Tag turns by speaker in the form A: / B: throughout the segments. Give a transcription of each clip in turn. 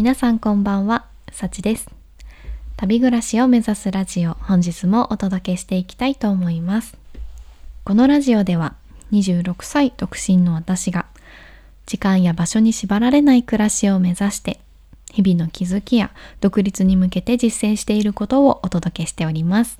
A: 皆さんこんばんは、さちです。旅暮らしを目指すラジオ、本日もお届けしていきたいと思います。このラジオでは、26歳独身の私が、時間や場所に縛られない暮らしを目指して、日々の気づきや独立に向けて実践していることをお届けしております。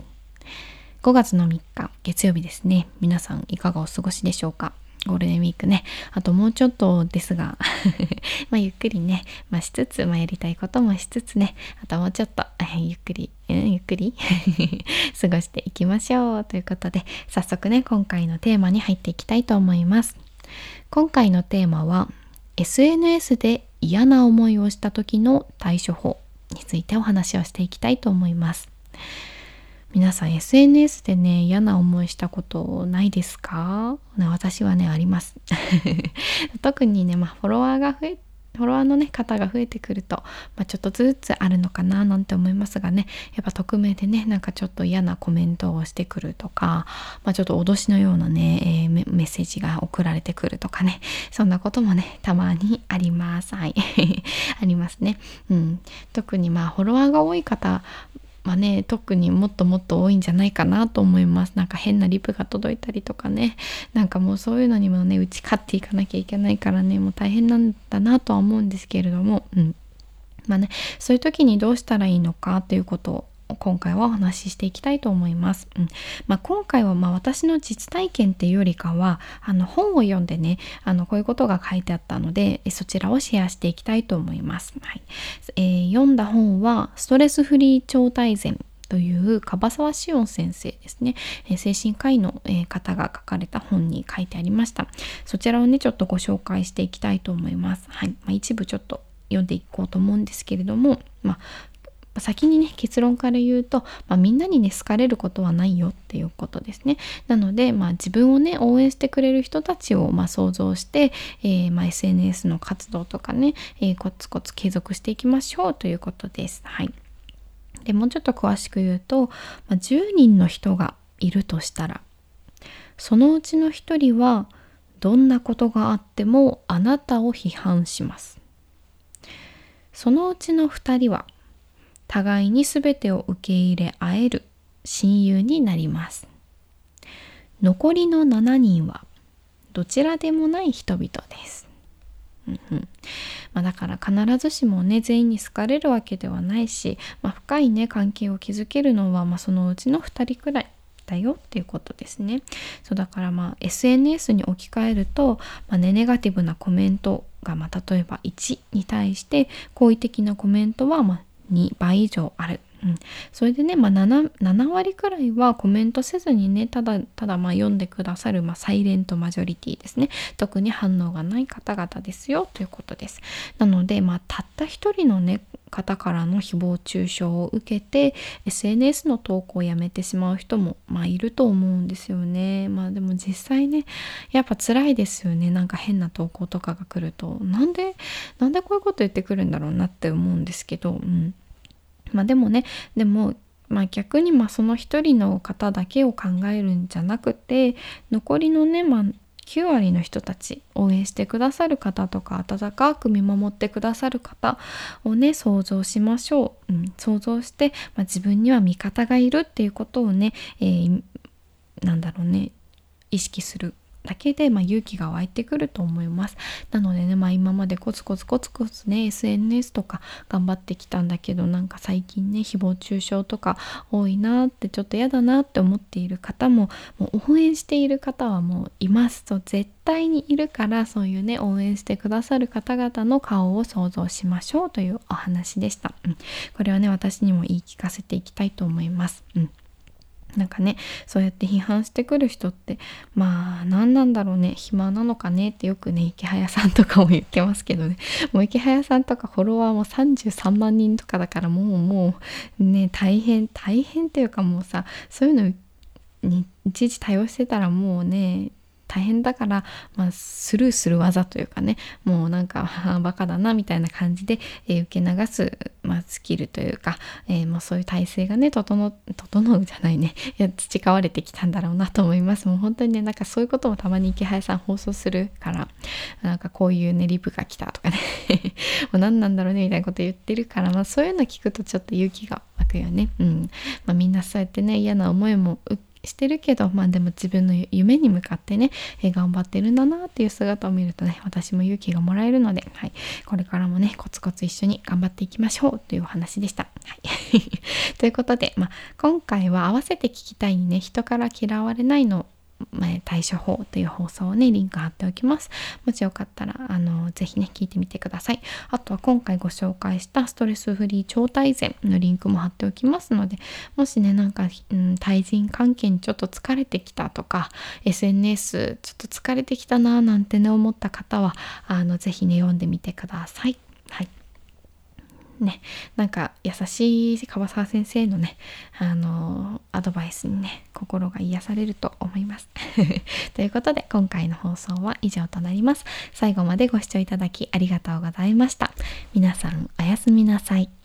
A: 5月の3日、月曜日ですね。皆さんいかがお過ごしでしょうか？ゴールデンウィークね。あともうちょっとですが、まゆっくりね、まあしつつ、まあやりたいこともしつつね、あともうちょっと、ゆっくり、うん、ゆっくり？過ごしていきましょう。ということで、早速ね、今回のテーマに入っていきたいと思います。今回のテーマは、SNS で嫌な思いをした時の対処法についてお話をしていきたいと思います。皆さん SNS でね嫌な思いしたことないですか？ね私はねあります。特にね、まあ、フォロワーが増えフォロワーのね方が増えてくると、まあ、ちょっとずつあるのかななんて思いますがね。やっぱ匿名でねなんかちょっと嫌なコメントをしてくるとか、まあ、ちょっと脅しのようなね、えー、メッセージが送られてくるとかね。そんなこともねたまにあります。はい。ありますね、うん、特にまあフォロワーが多い方まあね、特にもっともっと多いんじゃないかなと思います。なんか変なリプが届いたりとかね。なんかもうそういうのにもね、打ち勝っていかなきゃいけないからね、もう大変なんだなとは思うんですけれども、うん。まあね、そういう時にどうしたらいいのかということを今回はお話ししていきたいと思います。うん。まあ、今回はま私の実体験っていうよりかはあの本を読んでねあのこういうことが書いてあったのでそちらをシェアしていきたいと思います。はい。えー、読んだ本は「ストレスフリー超大全」という樺沢志音先生ですね、え、精神科医の、え、方が書かれた本に書いてありました。そちらをねちょっとご紹介していきたいと思います。はい、まあ、一部ちょっと読んでいこうと思うんですけれども、まあ、先にね結論から言うと、まあ、みんなにね好かれることはないよっていうことですね。なので、まあ、自分をね応援してくれる人たちを、ま、想像して、えーま、SNS の活動とかね、えー、コツコツ継続していきましょうということです。はい。でもうちょっと詳しく言うと、まあ、10人の人がいるとしたらそのうちの1人はどんなことがあってもあなたを批判します。そのうちの2人は互いに全てを受け入れ合える親友になります。残りの7人はどちらでもない人々です、うんうん。まあ、だから必ずしもね全員に好かれるわけではないし、まあ、深いね関係を築けるのは、まあ、そのうちの2人くらいだよっていうことですね。そうだからまあ SNS に置き換えると、まあね、ネガティブなコメントが、まあ、例えば1に対して好意的なコメントはまあ2倍以上ある。うん、それでね、まあ7、7, 割くらいはコメントせずにねただただまあ読んでくださる、まあ、サイレントマジョリティですね。特に反応がない方々ですよということです。なので、まあ、たった一人のね方からの誹謗中傷を受けて SNS の投稿をやめてしまう人も、まあ、いると思うんですよね。まあでも実際ねやっぱ辛いですよね。なんか変な投稿とかが来ると。なんでなんでこういうこと言ってくるんだろうなって思うんですけど。うん。まあでもねでもまあ逆にまあその一人の方だけを考えるんじゃなくて残りのねまあ9割の人たち応援してくださる方とか温かく見守ってくださる方をね想像しましょう、うん、想像して、まあ、自分には味方がいるっていうことをね、えー、なんだろうね意識するだけで、まあ、勇気が湧いてくると思います。なのでね、まあ、今までコツコツコツコツね SNS とか頑張ってきたんだけどなんか最近ね誹謗中傷とか多いなってちょっと嫌だなって思っている方ももう応援している方はもういますと絶対にいるからそういうね応援してくださる方々の顔を想像しましょうというお話でした。うん、これはね私にも言い聞かせていきたいと思います。うんなんかねそうやって批判してくる人ってまあ何なんだろうね暇なのかねってよくね池早さんとかも言ってますけどね。もう池早さんとかフォロワーも33万人とかだからもうもうね大変大変っていうかもうさそういうのにいちいち対応してたらもうね大変だから、まあ、スルーする技というかねもうなんかバカだなみたいな感じで、えー、受け流す、まあ、スキルというか、えー、まあ、そういう体制がね整整うじゃないね。いや培われてきたんだろうなと思います。もう本当にねなんかそういうこともたまに池原さん放送するからなんかこういうねリプが来たとかね。もう何なんだろうねみたいなこと言ってるから、まあ、そういうの聞くとちょっと勇気が湧くよね。うん。まあ、みんなそうやってね嫌な思いもしてるけどまあでも自分の夢に向かってね、えー、頑張ってるんだなっていう姿を見るとね私も勇気がもらえるので、はい、これからもねコツコツ一緒に頑張っていきましょうというお話でした。はい、ということで、まあ、今回は合わせて聞きたいにね人から嫌われないの対処法という放送をねリンク貼っておきます。もしよかったらあのぜひね聞いてみてください。あとは今回ご紹介したストレスフリー超大全のリンクも貼っておきますのでもしねなんか、うん、対人関係にちょっと疲れてきたとか SNS ちょっと疲れてきたななんてね思った方はあのぜひね読んでみてください。はい。ねなんか優しい樺沢先生のねあのアドバイスにね心が癒されると思います。ということで今回の放送は以上となります。最後までご視聴いただきありがとうございました。皆さんおやすみなさい。